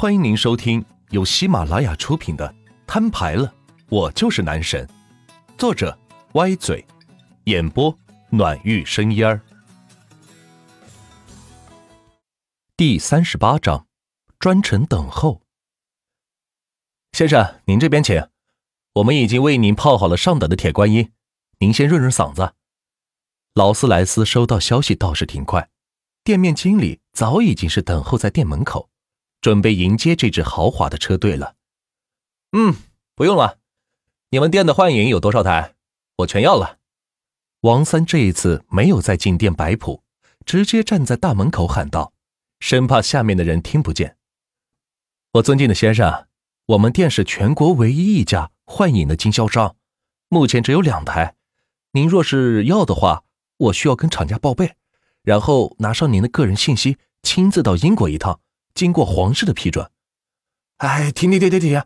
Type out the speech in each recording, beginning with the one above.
欢迎您收听由喜马拉雅出品的《摊牌了，我就是男神》，作者歪嘴，演播暖玉生烟儿。第三十八章，专程等候。先生，您这边请，我们已经为您泡好了上等的铁观音，您先润润嗓子。劳斯莱斯收到消息倒是挺快，店面经理早已经是等候在店门口。准备迎接这支豪华的车队了。嗯，不用了，你们店的幻影有多少台？我全要了。王三这一次没有再进店摆谱，直接站在大门口喊道，生怕下面的人听不见。我尊敬的先生，我们店是全国唯一一家幻影的经销商，目前只有两台。您若是要的话，我需要跟厂家报备，然后拿上您的个人信息，亲自到英国一趟。经过皇室的批准，哎，停停停停停！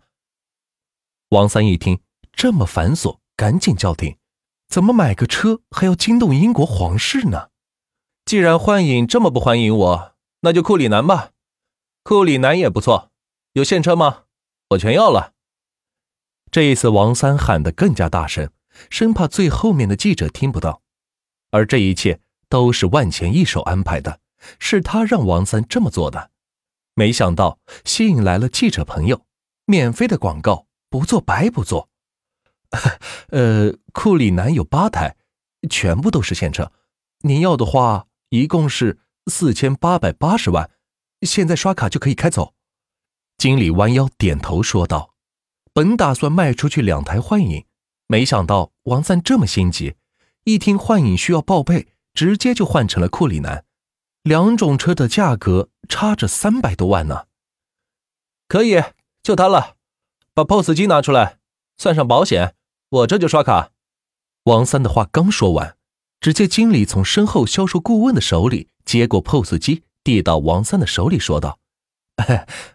王三一听这么繁琐，赶紧叫停。怎么买个车还要惊动英国皇室呢？既然幻影这么不欢迎我，那就库里南吧。库里南也不错，有现车吗？我全要了。这一次王三喊得更加大声，生怕最后面的记者听不到。而这一切都是万钱一手安排的，是他让王三这么做的。没想到吸引来了记者朋友，免费的广告不做白不做。呃，库里南有八台，全部都是现车，您要的话一共是四千八百八十万，现在刷卡就可以开走。经理弯腰点头说道：“本打算卖出去两台幻影，没想到王三这么心急，一听幻影需要报备，直接就换成了库里南。”两种车的价格差着三百多万呢，可以，就它了，把 POS 机拿出来，算上保险，我这就刷卡。王三的话刚说完，只见经理从身后销售顾问的手里接过 POS 机，递到王三的手里，说道：“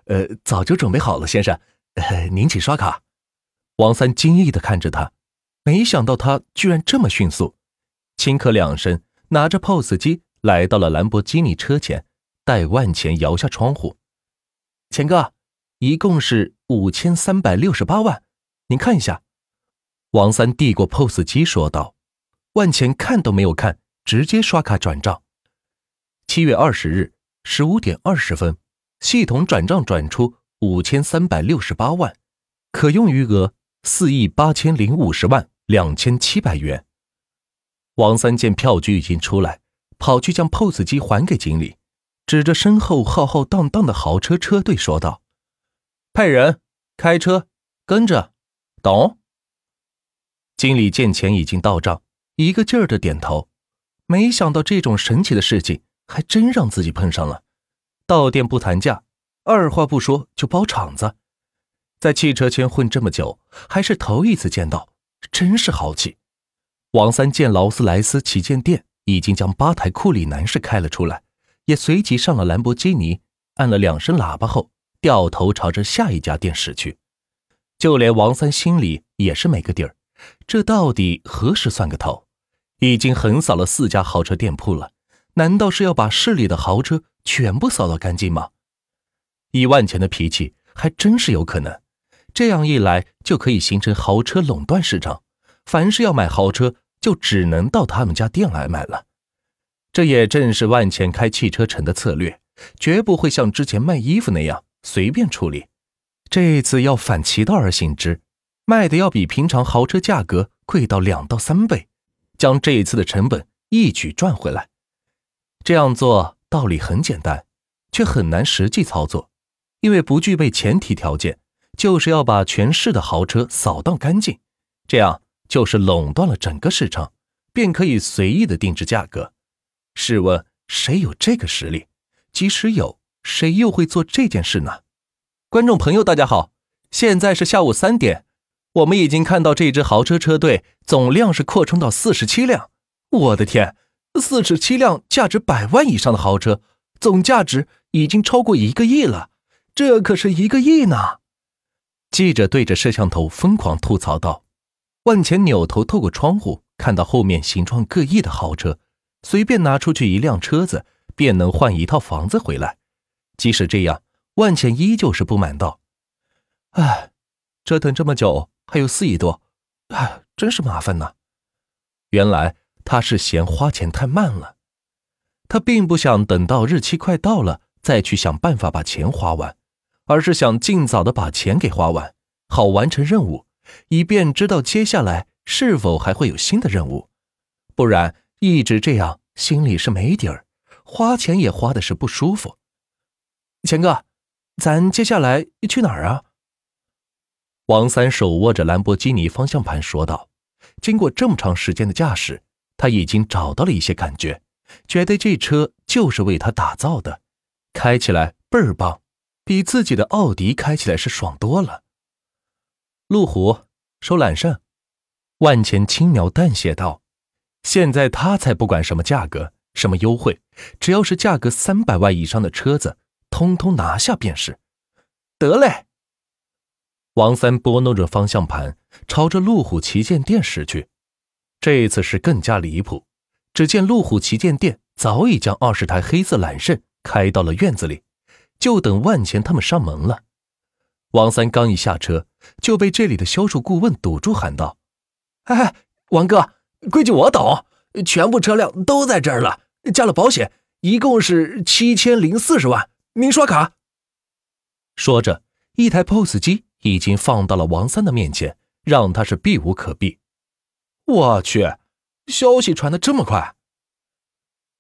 呃，早就准备好了，先生，您请刷卡。”王三惊异的看着他，没想到他居然这么迅速，轻咳两声，拿着 POS 机。来到了兰博基尼车前，带万钱摇下窗户：“钱哥，一共是五千三百六十八万，您看一下。”王三递过 POS 机说道。万钱看都没有看，直接刷卡转账。七月二十日十五点二十分，系统转账转出五千三百六十八万，可用余额四亿八千零五十万两千七百元。王三见票据已经出来。跑去将 POS 机还给经理，指着身后浩浩荡荡的豪车车队说道：“派人开车跟着，懂？”经理见钱已经到账，一个劲儿的点头。没想到这种神奇的事情还真让自己碰上了。到店不谈价，二话不说就包场子。在汽车圈混这么久，还是头一次见到，真是豪气。王三见劳斯莱斯旗舰店。已经将八台库里南士开了出来，也随即上了兰博基尼，按了两声喇叭后，掉头朝着下一家店驶去。就连王三心里也是没个底儿，这到底何时算个头？已经横扫了四家豪车店铺了，难道是要把市里的豪车全部扫到干净吗？以万钱的脾气，还真是有可能。这样一来，就可以形成豪车垄断市场，凡是要买豪车。就只能到他们家店来买了，这也正是万钱开汽车城的策略，绝不会像之前卖衣服那样随便处理。这次要反其道而行之，卖的要比平常豪车价格贵到两到三倍，将这一次的成本一举赚回来。这样做道理很简单，却很难实际操作，因为不具备前提条件，就是要把全市的豪车扫荡干净，这样。就是垄断了整个市场，便可以随意的定制价格。试问谁有这个实力？即使有，谁又会做这件事呢？观众朋友，大家好，现在是下午三点，我们已经看到这支豪车车队总量是扩充到四十七辆。我的天，四十七辆价值百万以上的豪车，总价值已经超过一个亿了。这可是一个亿呢！记者对着摄像头疯狂吐槽道。万钱扭头透过窗户看到后面形状各异的豪车，随便拿出去一辆车子便能换一套房子回来。即使这样，万茜依旧是不满道：“哎，折腾这么久，还有四亿多，哎，真是麻烦呐。”原来他是嫌花钱太慢了，他并不想等到日期快到了再去想办法把钱花完，而是想尽早的把钱给花完，好完成任务，以便知道接下来是否还会有新的任务。不然一直这样，心里是没底儿，花钱也花的是不舒服。钱哥，咱接下来去哪儿啊？王三手握着兰博基尼方向盘说道。经过这么长时间的驾驶，他已经找到了一些感觉，觉得这车就是为他打造的，开起来倍儿棒，比自己的奥迪开起来是爽多了。路虎收揽胜，万钱轻描淡写道：“现在他才不管什么价格、什么优惠，只要是价格三百万以上的车子，通通拿下便是。”得嘞。王三拨弄着方向盘，朝着路虎旗舰店驶去。这次是更加离谱，只见路虎旗舰店早已将二十台黑色揽胜开到了院子里，就等万钱他们上门了。王三刚一下车，就被这里的销售顾问堵住，喊道：“哎，王哥，规矩我懂，全部车辆都在这儿了，加了保险，一共是七千零四十万，您刷卡。”说着，一台 POS 机。已经放到了王三的面前，让他是避无可避。我去，消息传的这么快！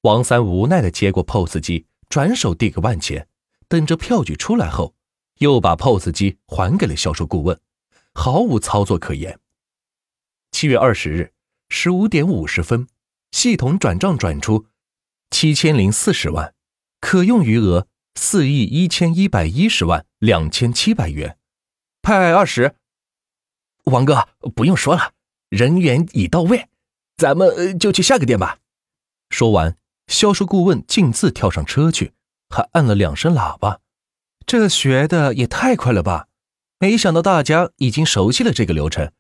王三无奈的接过 POS 机，转手递给万钱，等着票据出来后，又把 POS 机还给了销售顾问，毫无操作可言。七月二十日十五点五十分，系统转账转出七千零四十万，可用余额四亿一千一百一十万两千七百元。派二十，王哥不用说了，人员已到位，咱们就去下个店吧。说完，销售顾问径自跳上车去，还按了两声喇叭。这学的也太快了吧！没想到大家已经熟悉了这个流程，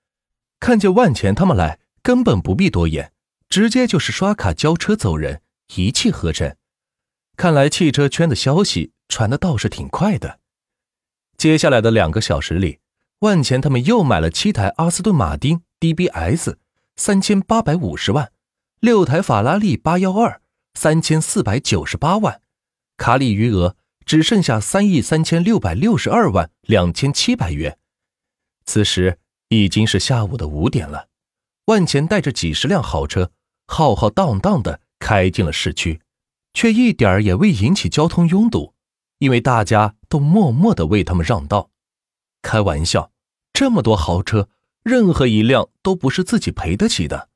看见万钱他们来，根本不必多言，直接就是刷卡交车走人，一气呵成。看来汽车圈的消息传的倒是挺快的。接下来的两个小时里，万钱他们又买了七台阿斯顿马丁 DBS，三千八百五十万；六台法拉利八幺二，三千四百九十八万。卡里余额只剩下三亿三千六百六十二万两千七百元。此时已经是下午的五点了，万钱带着几十辆豪车，浩浩荡荡的开进了市区，却一点儿也未引起交通拥堵。因为大家都默默的为他们让道，开玩笑，这么多豪车，任何一辆都不是自己赔得起的。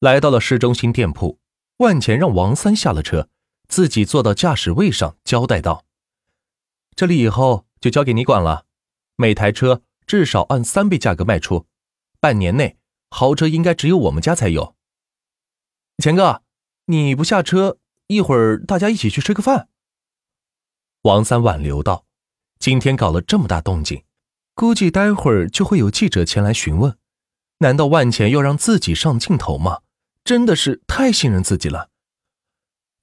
来到了市中心店铺，万钱让王三下了车，自己坐到驾驶位上，交代道：“这里以后就交给你管了，每台车至少按三倍价格卖出，半年内豪车应该只有我们家才有。”钱哥，你不下车，一会儿大家一起去吃个饭。王三挽留道：“今天搞了这么大动静，估计待会儿就会有记者前来询问。难道万钱要让自己上镜头吗？真的是太信任自己了。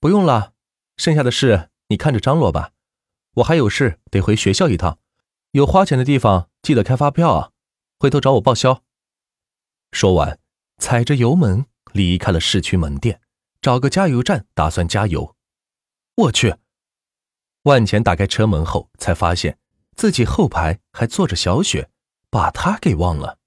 不用了，剩下的事你看着张罗吧。我还有事得回学校一趟，有花钱的地方记得开发票啊，回头找我报销。”说完，踩着油门离开了市区门店，找个加油站打算加油。我去！万钱打开车门后，才发现自己后排还坐着小雪，把她给忘了。